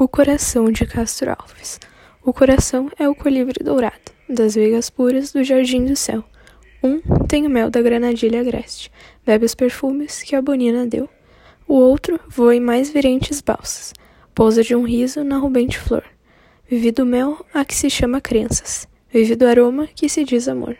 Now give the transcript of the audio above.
O coração de Castro Alves. O coração é o colibri dourado, das veigas puras do jardim do céu. Um tem o mel da granadilha agreste, bebe os perfumes que a bonina deu. O outro voa em mais virentes balsas, pousa de um riso na rubente flor. Vive do mel a que se chama crenças, vive do aroma que se diz amor.